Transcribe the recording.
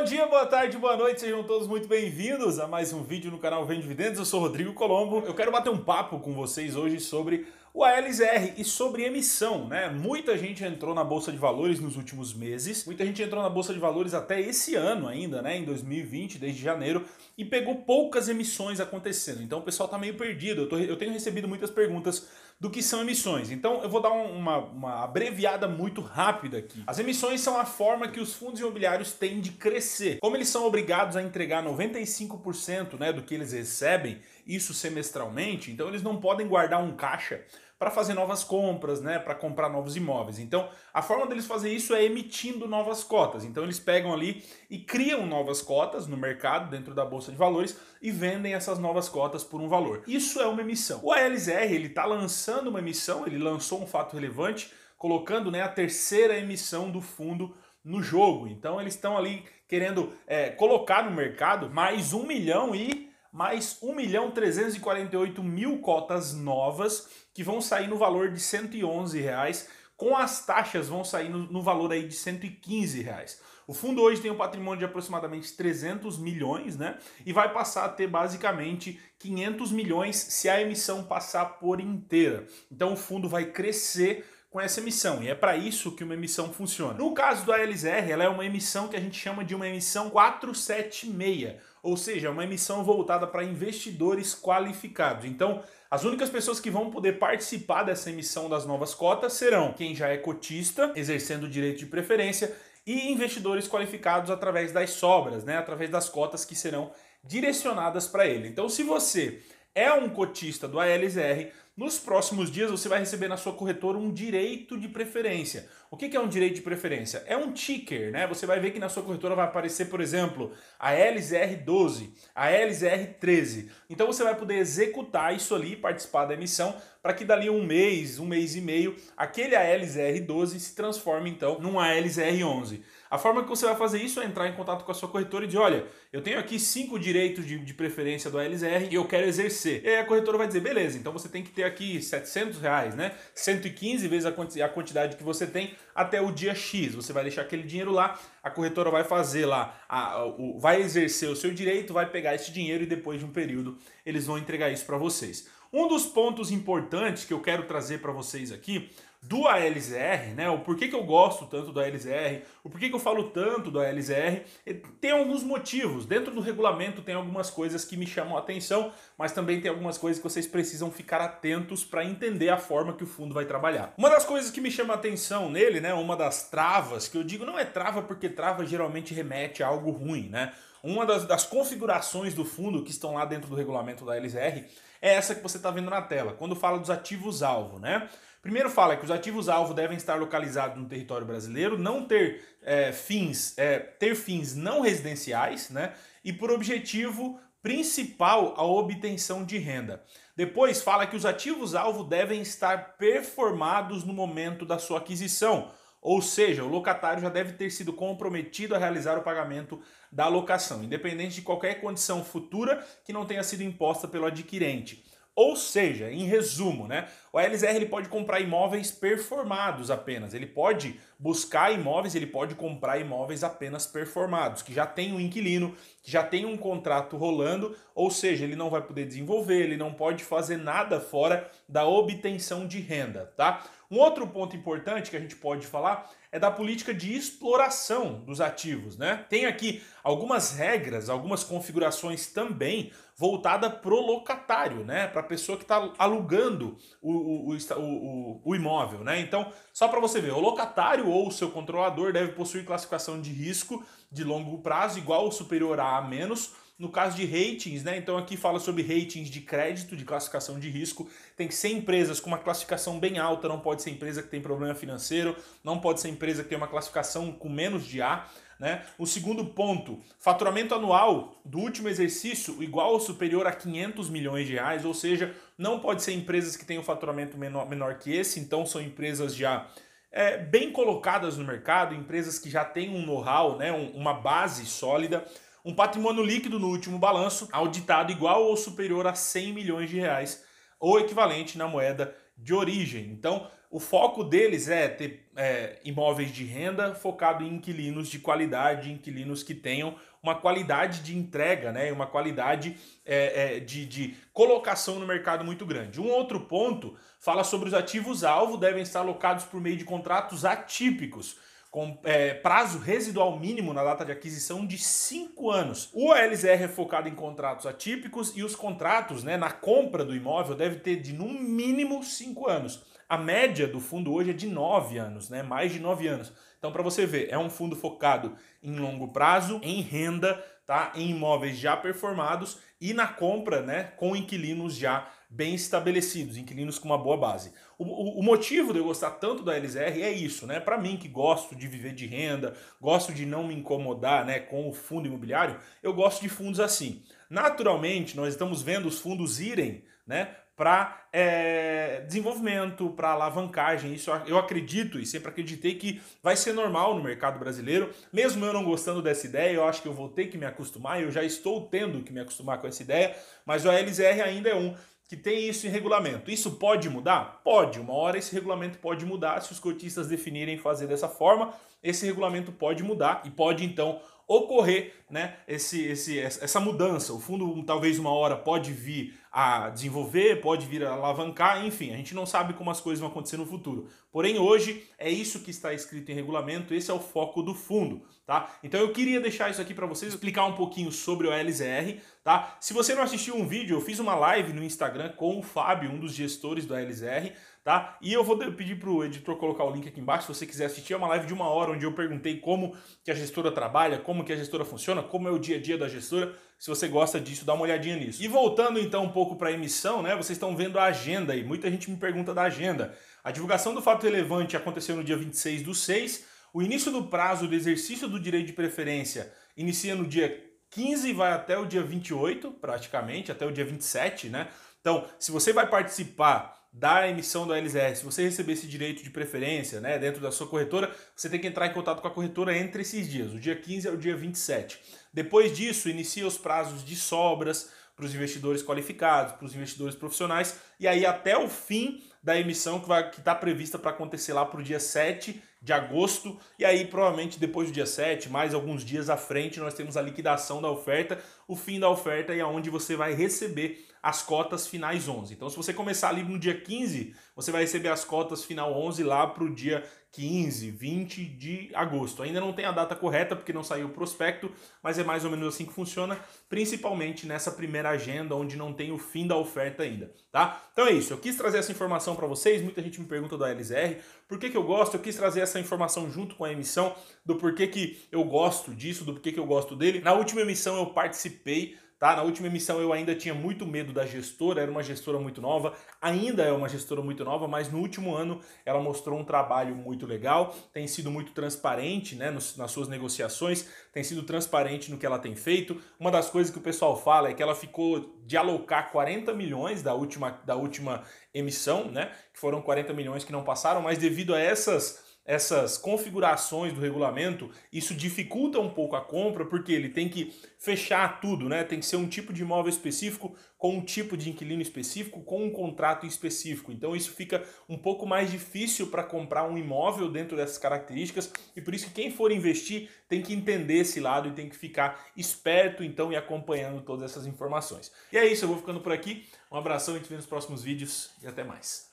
Bom dia, boa tarde, boa noite, sejam todos muito bem-vindos a mais um vídeo no canal Vem Dividendos. Eu sou Rodrigo Colombo. Eu quero bater um papo com vocês hoje sobre o ALSR e sobre emissão, né? Muita gente entrou na bolsa de valores nos últimos meses, muita gente entrou na bolsa de valores até esse ano ainda, né? Em 2020, desde janeiro, e pegou poucas emissões acontecendo. Então o pessoal tá meio perdido. Eu, tô, eu tenho recebido muitas perguntas do que são emissões. Então eu vou dar uma, uma abreviada muito rápida aqui. As emissões são a forma que os fundos imobiliários têm de crescer. Como eles são obrigados a entregar 95% né, do que eles recebem, isso semestralmente, então eles não podem guardar um caixa para fazer novas compras, né, para comprar novos imóveis. Então, a forma deles fazer isso é emitindo novas cotas. Então, eles pegam ali e criam novas cotas no mercado, dentro da bolsa de valores e vendem essas novas cotas por um valor. Isso é uma emissão. O ALSR, ele está lançando uma emissão, ele lançou um fato relevante, colocando, né, a terceira emissão do fundo no jogo. Então, eles estão ali querendo é, colocar no mercado mais um milhão e mais 1 milhão 348 mil cotas novas que vão sair no valor de 111 reais, com as taxas vão sair no, no valor aí de 115 reais. O fundo hoje tem um patrimônio de aproximadamente 300 milhões, né? E vai passar a ter basicamente 500 milhões se a emissão passar por inteira. Então o fundo vai crescer com essa emissão. E é para isso que uma emissão funciona. No caso do ALSR, ela é uma emissão que a gente chama de uma emissão 476, ou seja, é uma emissão voltada para investidores qualificados. Então, as únicas pessoas que vão poder participar dessa emissão das novas cotas serão quem já é cotista, exercendo o direito de preferência, e investidores qualificados através das sobras, né, através das cotas que serão direcionadas para ele. Então, se você é um cotista do ALSR, nos próximos dias você vai receber na sua corretora um direito de preferência. O que é um direito de preferência? É um ticker, né? Você vai ver que na sua corretora vai aparecer, por exemplo, a LZR12, a LZR13. Então você vai poder executar isso ali, participar da emissão, para que dali um mês, um mês e meio, aquele ALZR12 se transforme então num ALZR11. A forma que você vai fazer isso é entrar em contato com a sua corretora e dizer, olha, eu tenho aqui cinco direitos de, de preferência do ALZR e eu quero exercer. E aí a corretora vai dizer, beleza, então você tem que ter aqui 700 reais, né? 115 vezes a quantidade que você tem até o dia X. Você vai deixar aquele dinheiro lá, a corretora vai fazer lá, a, o, vai exercer o seu direito, vai pegar esse dinheiro e depois de um período eles vão entregar isso para vocês. Um dos pontos importantes que eu quero trazer para vocês aqui do ALZR, né? O porquê que eu gosto tanto do ALZR, o porquê que eu falo tanto do ALZR, tem alguns motivos. Dentro do regulamento tem algumas coisas que me chamam a atenção, mas também tem algumas coisas que vocês precisam ficar atentos para entender a forma que o fundo vai trabalhar. Uma das coisas que me chama a atenção nele, né? Uma das travas, que eu digo não é trava porque trava geralmente remete a algo ruim, né? Uma das, das configurações do fundo que estão lá dentro do regulamento da LZR é essa que você está vendo na tela, quando fala dos ativos-alvo, né? Primeiro fala que os ativos-alvo devem estar localizados no território brasileiro, não ter é, fins, é, ter fins não residenciais, né? E por objetivo principal a obtenção de renda. Depois fala que os ativos-alvo devem estar performados no momento da sua aquisição, ou seja, o locatário já deve ter sido comprometido a realizar o pagamento da locação, independente de qualquer condição futura que não tenha sido imposta pelo adquirente. Ou seja, em resumo, né, o ALSR ele pode comprar imóveis performados apenas. Ele pode buscar imóveis, ele pode comprar imóveis apenas performados, que já tem um inquilino, já tem um contrato rolando, ou seja, ele não vai poder desenvolver, ele não pode fazer nada fora da obtenção de renda, tá? Um outro ponto importante que a gente pode falar é da política de exploração dos ativos, né? Tem aqui algumas regras, algumas configurações também voltada pro locatário, né? Para a pessoa que está alugando o, o, o, o, imóvel, né? Então, só para você ver, o locatário ou o seu controlador deve possuir classificação de risco de longo prazo igual ou superior a A menos no caso de ratings, né? Então aqui fala sobre ratings de crédito, de classificação de risco. Tem que ser empresas com uma classificação bem alta, não pode ser empresa que tem problema financeiro, não pode ser empresa que tem uma classificação com menos de A. Né? O segundo ponto, faturamento anual do último exercício igual ou superior a 500 milhões de reais, ou seja, não pode ser empresas que tenham faturamento menor, menor que esse, então são empresas já é, bem colocadas no mercado, empresas que já têm um know-how, né, um, uma base sólida um patrimônio líquido no último balanço auditado igual ou superior a 100 milhões de reais, ou equivalente na moeda de origem. Então, o foco deles é ter é, imóveis de renda focado em inquilinos de qualidade, inquilinos que tenham uma qualidade de entrega, né, uma qualidade é, é, de, de colocação no mercado muito grande. Um outro ponto fala sobre os ativos-alvo devem estar alocados por meio de contratos atípicos com é, prazo residual mínimo na data de aquisição de 5 anos. O ALZR é focado em contratos atípicos e os contratos né, na compra do imóvel deve ter de no mínimo 5 anos. A média do fundo hoje é de 9 anos, né, mais de 9 anos. Então, para você ver, é um fundo focado em longo prazo, em renda, tá, em imóveis já performados e na compra né, com inquilinos já bem estabelecidos, inquilinos com uma boa base. O, o, o motivo de eu gostar tanto da LZR é isso, né? Para mim que gosto de viver de renda, gosto de não me incomodar né, com o fundo imobiliário, eu gosto de fundos assim. Naturalmente, nós estamos vendo os fundos irem né, para é, desenvolvimento, para alavancagem. Isso eu acredito e sempre acreditei que vai ser normal no mercado brasileiro. Mesmo eu não gostando dessa ideia, eu acho que eu vou ter que me acostumar, eu já estou tendo que me acostumar com essa ideia, mas o ALZR ainda é um que tem isso em regulamento. Isso pode mudar? Pode. Uma hora esse regulamento pode mudar se os cotistas definirem fazer dessa forma. Esse regulamento pode mudar e pode então ocorrer né, esse, esse, essa mudança. O fundo talvez uma hora pode vir a desenvolver, pode vir a alavancar, enfim, a gente não sabe como as coisas vão acontecer no futuro. Porém, hoje é isso que está escrito em regulamento, esse é o foco do fundo, tá? Então eu queria deixar isso aqui para vocês, explicar um pouquinho sobre o LZR, tá? Se você não assistiu um vídeo, eu fiz uma live no Instagram com o Fábio, um dos gestores do LZR, tá? E eu vou pedir para o editor colocar o link aqui embaixo, se você quiser assistir, é uma live de uma hora onde eu perguntei como que a gestora trabalha, como que a gestora funciona, como é o dia a dia da gestora. Se você gosta disso, dá uma olhadinha nisso. E voltando então um pouco para a emissão, né? Vocês estão vendo a agenda aí. Muita gente me pergunta da agenda. A divulgação do fato relevante aconteceu no dia 26 do 6. O início do prazo do exercício do direito de preferência inicia no dia 15 e vai até o dia 28, praticamente, até o dia 27, né? Então, se você vai participar da emissão do LZR, se você receber esse direito de preferência né, dentro da sua corretora, você tem que entrar em contato com a corretora entre esses dias. O dia 15 é o dia 27. Depois disso, inicia os prazos de sobras para os investidores qualificados, para os investidores profissionais, e aí até o fim da emissão que está prevista para acontecer lá para o dia 7 de agosto, e aí provavelmente depois do dia 7, mais alguns dias à frente, nós temos a liquidação da oferta, o fim da oferta e aonde você vai receber as cotas finais 11. Então se você começar ali no dia 15, você vai receber as cotas final 11 lá para o dia 15, 20 de agosto. Ainda não tem a data correta porque não saiu o prospecto, mas é mais ou menos assim que funciona, principalmente nessa primeira agenda onde não tem o fim da oferta ainda, tá? Então é isso, eu quis trazer essa informação para vocês, muita gente me pergunta do LZR, por que, que eu gosto? Eu quis trazer essa informação junto com a emissão do porquê que eu gosto disso, do porquê que eu gosto dele. Na última emissão eu participei Tá? Na última emissão eu ainda tinha muito medo da gestora, era uma gestora muito nova, ainda é uma gestora muito nova, mas no último ano ela mostrou um trabalho muito legal, tem sido muito transparente né, nas suas negociações, tem sido transparente no que ela tem feito. Uma das coisas que o pessoal fala é que ela ficou de alocar 40 milhões da última, da última emissão, né? Que foram 40 milhões que não passaram, mas devido a essas essas configurações do regulamento, isso dificulta um pouco a compra, porque ele tem que fechar tudo, né? Tem que ser um tipo de imóvel específico, com um tipo de inquilino específico, com um contrato específico. Então isso fica um pouco mais difícil para comprar um imóvel dentro dessas características, e por isso que quem for investir tem que entender esse lado e tem que ficar esperto então e acompanhando todas essas informações. E é isso, eu vou ficando por aqui. Um abração e te vejo nos próximos vídeos e até mais.